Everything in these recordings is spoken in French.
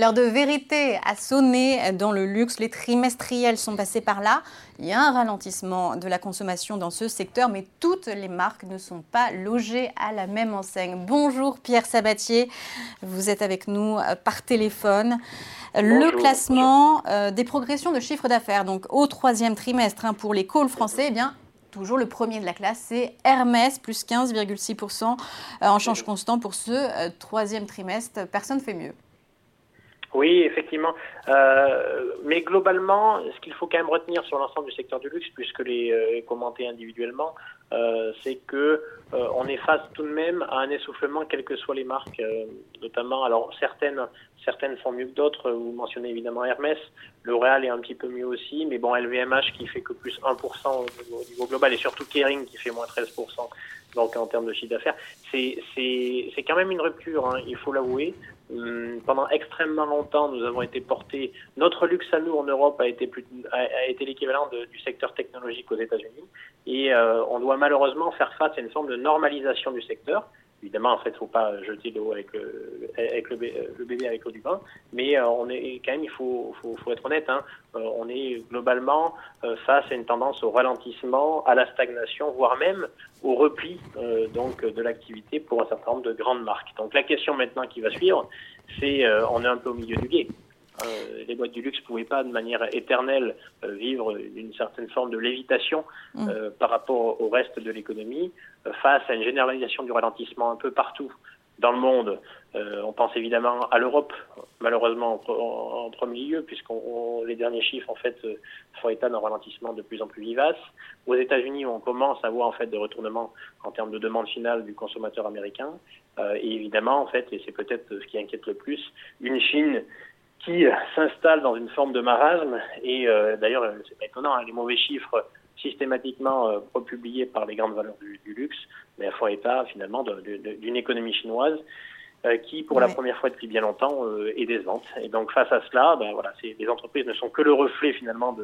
L'heure de vérité a sonné dans le luxe. Les trimestriels sont passés par là. Il y a un ralentissement de la consommation dans ce secteur, mais toutes les marques ne sont pas logées à la même enseigne. Bonjour Pierre Sabatier, vous êtes avec nous euh, par téléphone. le classement euh, des progressions de chiffre d'affaires, donc au troisième trimestre hein, pour les calls français, eh bien, toujours le premier de la classe, c'est Hermès, plus 15,6% euh, en change constant pour ce troisième trimestre. Personne ne fait mieux. Oui, effectivement. Euh, mais globalement, ce qu'il faut quand même retenir sur l'ensemble du secteur du luxe, puisque les euh, commenter individuellement, euh, c'est que euh, on est face tout de même à un essoufflement, quelles que soient les marques, euh, notamment. Alors certaines, certaines font mieux que d'autres. Vous mentionnez évidemment Hermès, L'Oréal est un petit peu mieux aussi, mais bon, LVMH qui fait que plus 1% au niveau, global, et surtout Kering qui fait moins 13%. Donc en termes de chiffre d'affaires, c'est c'est quand même une rupture, hein, il faut l'avouer. Hum, pendant extrêmement longtemps, nous avons été portés. Notre luxe à nous en Europe a été, l'équivalent du secteur technologique aux États-Unis, et euh, on doit malheureusement faire face à une forme de normalisation du secteur. Évidemment, en fait, il ne faut pas jeter l'eau avec, le, avec le, bébé avec l'eau du bain, mais euh, on est quand même, il faut, faut, faut être honnête, hein, euh, on est globalement face à une tendance au ralentissement, à la stagnation, voire même au repli donc de l'activité pour un certain nombre de grandes marques. Donc la question maintenant qui va suivre, c'est on est un peu au milieu du guet. Euh, les boîtes du luxe ne pouvaient pas de manière éternelle euh, vivre une certaine forme de lévitation mm. euh, par rapport au reste de l'économie face à une généralisation du ralentissement un peu partout dans le monde. on pense évidemment à l'Europe, malheureusement en, premier lieu, puisque les derniers chiffres en fait font état d'un ralentissement de plus en plus vivace. Aux États-Unis, on commence à voir en fait des retournements en termes de demande finale du consommateur américain. et évidemment, en fait, et c'est peut-être ce qui inquiète le plus, une Chine qui euh, s'installe dans une forme de marasme. Et euh, d'ailleurs, euh, c'est pas étonnant, hein, les mauvais chiffres systématiquement euh, republiés par les grandes valeurs du, du luxe, mais à fond état finalement d'une économie chinoise qui, pour la première fois depuis bien longtemps, est décevante. Et donc face à cela, ben, voilà, les entreprises ne sont que le reflet finalement de,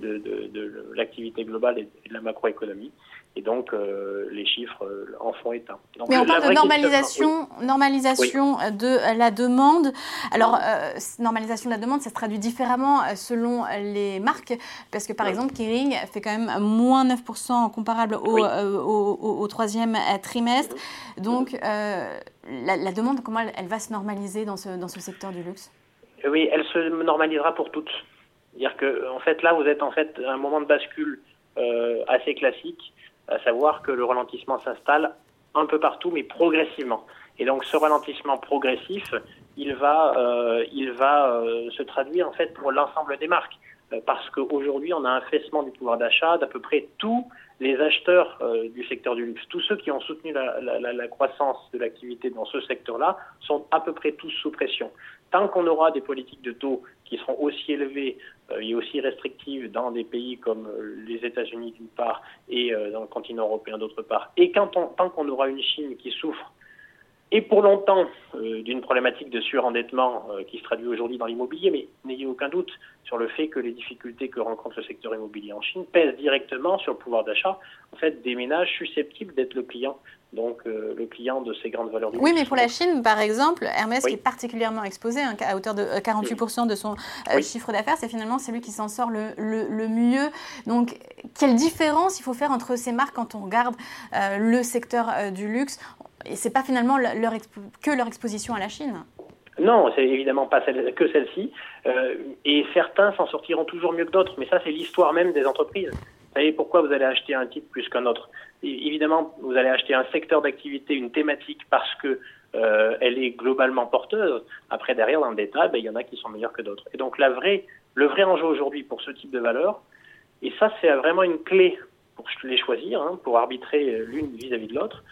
de, de, de l'activité globale et de la macroéconomie. Et donc, euh, les chiffres euh, en font état. Donc, Mais on parle de normalisation, normalisation de la demande. Alors, euh, normalisation de la demande, ça se traduit différemment selon les marques. Parce que, par exemple, Kering fait quand même moins 9% comparable au, au, au, troisième trimestre. Donc, la, la, demande, comment elle, elle, va se normaliser dans ce, dans ce secteur du luxe? Oui, elle se normalisera pour toutes. C'est-à-dire que, en fait, là, vous êtes en fait à un moment de bascule assez classique à savoir que le ralentissement s'installe un peu partout, mais progressivement. Et donc ce ralentissement progressif, il va, euh, il va euh, se traduire en fait pour l'ensemble des marques, euh, parce qu'aujourd'hui on a un faissement du pouvoir d'achat d'à peu près tous les acheteurs du secteur du luxe. Tous ceux qui ont soutenu la, la, croissance de l'activité dans ce secteur-là sont à peu près tous sous pression. Tant qu'on aura des politiques de taux qui seront aussi élevées et aussi restrictives dans des pays comme euh, les États-Unis d'une part et euh, dans le continent européen d'autre part, et quand on, tant qu'on aura une Chine qui souffre et pour longtemps d'une problématique de surendettement qui se traduit aujourd'hui dans l'immobilier, mais n'ayez aucun doute sur le fait que les difficultés que rencontre le secteur immobilier en Chine pèsent directement sur le pouvoir d'achat. En fait, des ménages susceptibles d'être le client donc euh, le client de ces grandes valeurs du Oui, mais pour la Chine, par exemple, Hermès qui est particulièrement exposé, hein, à hauteur de 48% euh, de son euh, chiffre d'affaires, c'est finalement celui qui s'en sort le, le, mieux. Donc, quelle différence il faut faire entre ces marques quand on regarde le secteur du luxe Et c'est pas finalement que leur exposition à la Chine non, c'est évidemment pas que celle-ci. et certains s'en sortiront toujours mieux que d'autres. Mais ça, c'est l'histoire même des entreprises. Vous savez pourquoi vous allez acheter un titre plus qu'un autre évidemment, vous allez acheter un secteur d'activité, une thématique, parce que euh, elle est globalement porteuse. Après, derrière, dans le détail, ben, il y en a qui sont meilleurs que d'autres. Et donc, la vraie, le vrai enjeu aujourd'hui pour ce type de valeur, et ça, c'est vraiment une clé pour les choisir, hein, pour arbitrer l'une vis-à-vis de l'autre,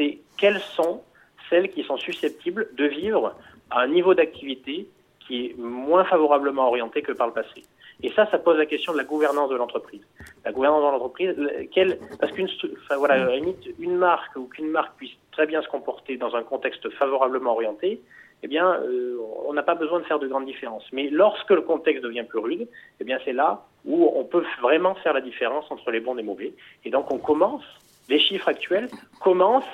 c'est quelles sont celles qui sont susceptibles de vivre à un niveau d'activité qui est moins favorablement orienté que par le passé. Et ça, ça pose la question de la gouvernance de l'entreprise. La gouvernance de l'entreprise, quelle, parce qu'une, enfin, voilà, une marque ou qu'une marque puisse très bien se comporter dans un contexte favorablement orienté, eh bien, euh, on n'a pas besoin de faire de grandes différences. Mais lorsque le contexte devient plus rude, eh bien, c'est là où on peut vraiment faire la différence entre les bons et les mauvais. Et donc, on commence, les chiffres actuels commencent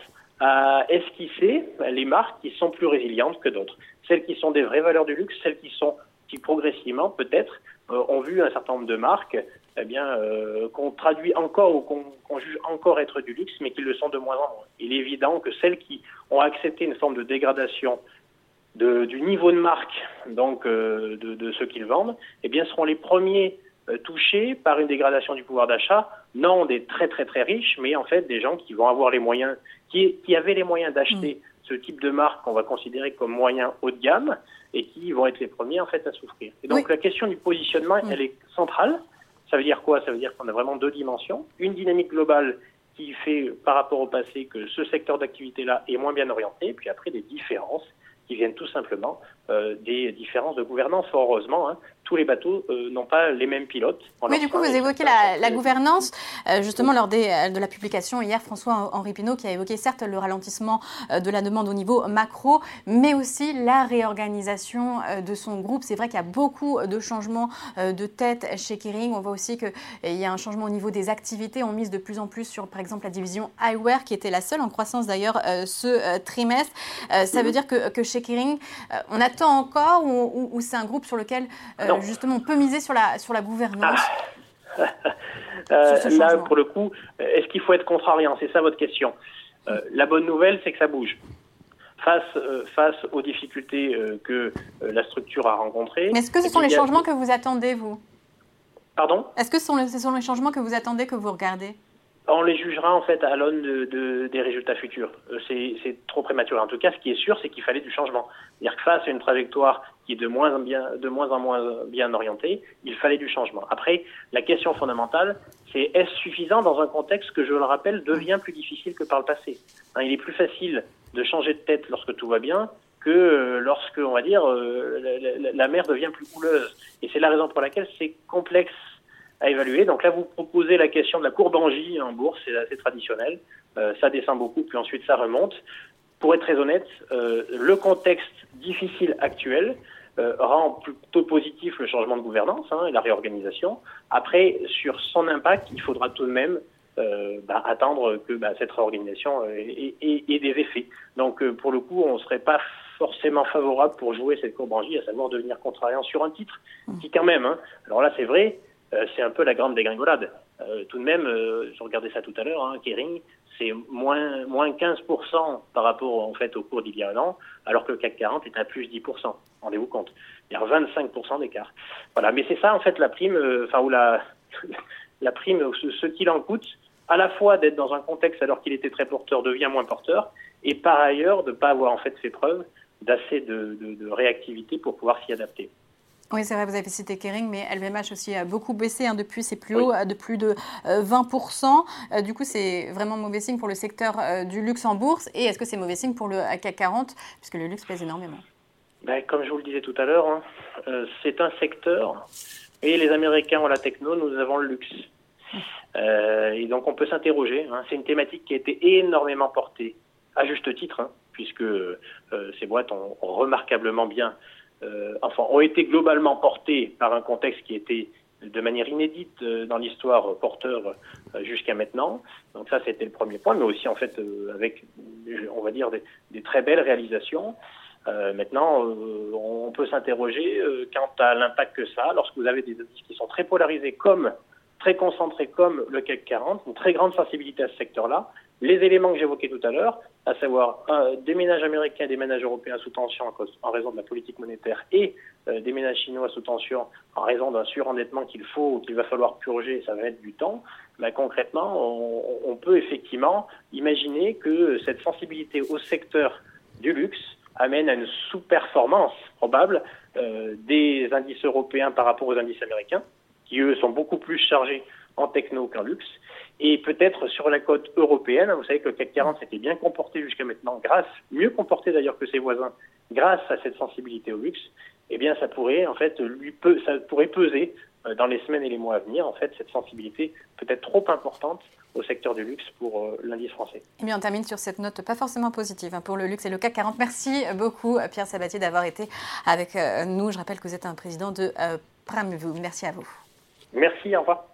à esquisser les marques qui sont plus résilientes que d'autres. Celles qui sont des vraies valeurs du luxe, celles qui sont qui progressivement peut-être euh, ont vu un certain nombre de marques eh bien euh, qu'on traduit encore ou qu'on juge encore être du luxe, mais qui le sont de moins en moins. Il est évident que celles qui ont accepté une forme de dégradation du niveau de marque, donc euh, de, de, ce qu'ils vendent, eh bien seront les premiers touchés par une dégradation du pouvoir d'achat, non des très très très riches, mais en fait des gens qui vont avoir les moyens, qui, qui avaient les moyens d'acheter mmh. ce type de marque qu'on va considérer comme moyen haut de gamme, et qui vont être les premiers en fait à souffrir. Et donc la question du positionnement, elle est centrale. Ça veut dire quoi? Ça veut dire qu'on a vraiment deux dimensions. Une dynamique globale qui fait par rapport au passé que ce secteur d'activité-là est moins bien orienté, puis après des différences qui viennent tout simplement euh, des différences de gouvernance. heureusement, hein, tous les bateaux euh, n'ont pas les mêmes pilotes. Oui, du coup, vous évoquez la, gouvernance. Euh, justement, lors des, de la publication hier, François-Henri Pinault qui a évoqué certes le ralentissement de la demande au niveau macro, mais aussi la réorganisation de son groupe. C'est vrai qu'il y a beaucoup de changements de tête chez Kering. On voit aussi qu'il y a un changement au niveau des activités. On mise de plus en plus sur, par exemple, la division eyewear, qui était la seule en croissance d'ailleurs ce trimestre. Ça veut dire que, que chez Kering, on attend encore ou, c'est un groupe sur lequel justement, on peut miser sur la, sur la gouvernance ah. euh, Là, pour le coup, est-ce qu'il faut être contrariant? C'est ça votre question. Euh, la bonne nouvelle, c'est que ça bouge. Face, euh, face aux difficultés que la structure a rencontrées. Mais est-ce que ce sont les changements que vous attendez, vous? Pardon? Est-ce que ce sont, ce sont les changements que vous attendez, que vous regardez? On les jugera en fait à l'aune de, des résultats futurs. Euh, c'est trop prématuré. En tout cas, ce qui est sûr, c'est qu'il fallait du changement. C'est-à-dire que face à une trajectoire qui est de moins, en bien, de moins en moins bien orientée, il fallait du changement. Après, la question fondamentale, c'est est-ce suffisant dans un contexte que, je le rappelle, devient plus difficile que par le passé? Hein, Il est plus facile de changer de tête lorsque tout va bien que euh, lorsque, on va dire, euh, la, la mer devient plus couleuse. Et c'est la raison pour laquelle c'est complexe à évaluer. Donc là, vous proposez la question de la courbe en J en bourse, c'est assez traditionnel. Euh, ça descend beaucoup, puis ensuite ça remonte. Pour être très honnête, euh, le contexte difficile actuel euh, rend plutôt positif le changement de gouvernance hein, et la réorganisation. Après, sur son impact, il faudra tout de même euh, bah, attendre que bah, cette réorganisation ait, ait, des effets. Donc euh, pour le coup, on ne serait pas forcément favorable pour jouer cette courbe en J, à savoir devenir contrariant sur un titre, qui quand même, hein, alors là c'est vrai, euh, c'est un peu la grande dégringolade. Euh, tout de même, euh, je regardais ça tout à l'heure, hein, Kering, c'est moins, moins 15% par rapport en fait au cours d'il y a un an, alors que le CAC 40 est à plus 10%. Rendez-vous compte. Il y a 25% d'écart. Voilà, mais c'est ça en fait la prime, enfin ou la, la prime, ce, ce qu'il en coûte, à la fois d'être dans un contexte alors qu'il était très porteur devient moins porteur, et par ailleurs de ne pas avoir en fait fait preuve d'assez de, de réactivité pour pouvoir s'y adapter. Oui, c'est vrai, vous avez cité Kering, mais LVMH aussi a beaucoup baissé hein, depuis ses plus hauts, de plus de 20%. Euh, euh, du coup, c'est vraiment mauvais signe pour le secteur euh, du luxe en bourse. Et est-ce que c'est mauvais signe pour le CAC 40, puisque le luxe pèse énormément? Ben, Comme je vous le disais tout à l'heure, hein, c'est un secteur, et les Américains ont la techno, nous avons le luxe. et donc on peut s'interroger. Hein. c'est une thématique qui a été énormément portée, à juste titre, puisque ces boîtes ont remarquablement bien euh, enfin, ont été globalement portés par un contexte qui était de manière inédite euh, dans l'histoire porteur euh, jusqu'à maintenant. Donc ça, c'était le premier point, mais aussi en fait avec, on va dire, des, très belles réalisations. maintenant, on peut s'interroger quant à l'impact que ça a lorsque vous avez des indices qui sont très polarisés comme très concentrés comme le CAC 40, une très grande sensibilité à ce secteur-là, les éléments que j'évoquais tout à l'heure, à savoir des ménages américains des ménages européens sous tension en raison de la politique monétaire et euh, des ménages chinois sous tension en raison d'un surendettement qu'il faut qu'il va falloir purger, ça va être du temps, ben, concrètement, on, peut effectivement imaginer que cette sensibilité au secteur du luxe amène à une sous-performance probable euh, des indices européens par rapport aux indices américains, qui eux sont beaucoup plus chargés en techno qu'en luxe, et peut-être sur la côte européenne, vous savez que le CAC 40 s'était bien comporté jusqu'à maintenant, grâce, mieux comporté d'ailleurs que ses voisins, grâce à cette sensibilité au luxe, eh bien ça pourrait en fait lui ça pourrait peser euh, dans les semaines et les mois à venir en fait cette sensibilité peut-être trop importante au secteur du luxe pour euh, l'indice français. Eh bien, on termine sur cette note pas forcément positive hein, pour le luxe et le CAC 40. Merci beaucoup Pierre Sabatier d'avoir été avec euh, nous. Je rappelle que vous êtes un président de Pramvu. Merci à vous. Merci, au revoir.